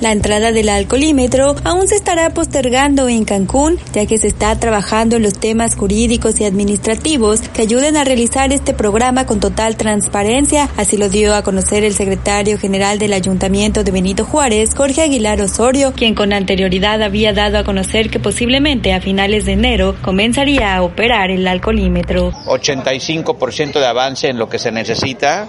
La entrada del alcoholímetro aún se estará postergando en Cancún, ya que se está trabajando en los temas jurídicos y administrativos que ayuden a realizar este programa con total transparencia. Así lo dio a conocer el secretario general del Ayuntamiento de Benito Juárez, Jorge Aguilar Osorio, quien con anterioridad había dado a conocer que posiblemente a finales de enero comenzaría a operar el alcoholímetro. 85% de avance en lo que se necesita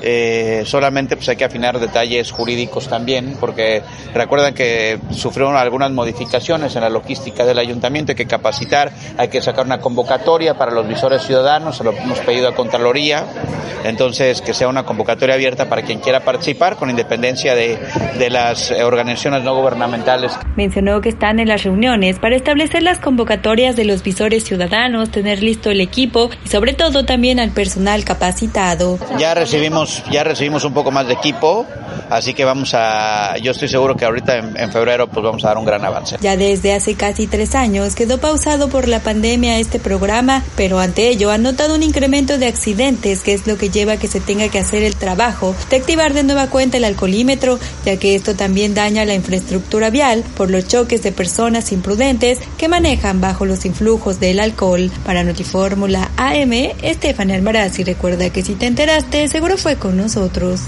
eh, solamente pues hay que afinar detalles jurídicos también, porque recuerdan que sufrieron algunas modificaciones en la logística del ayuntamiento, hay que capacitar, hay que sacar una convocatoria para los visores ciudadanos, se lo hemos pedido a Contraloría, entonces que sea una convocatoria abierta para quien quiera participar, con independencia de, de las organizaciones no gubernamentales. Mencionó que están en las reuniones para establecer las convocatorias de los visores ciudadanos, tener listo el equipo y sobre todo también al personal capacitado. Ya recibimos ya recibimos un poco más de equipo, así que vamos a, yo estoy seguro que ahorita en, febrero pues vamos a dar un gran avance. Ya desde hace casi tres años quedó pausado por la pandemia este programa, pero ante ello ha notado un incremento de accidentes, que es lo que lleva a que se tenga que hacer el trabajo de activar de nueva cuenta el alcoholímetro, ya que esto también daña la infraestructura vial por los choques de personas imprudentes que manejan bajo los influjos del alcohol. Para Notifórmula AM, Estefan Almaraz y recuerda que si te enteraste, seguro fue con nosotros.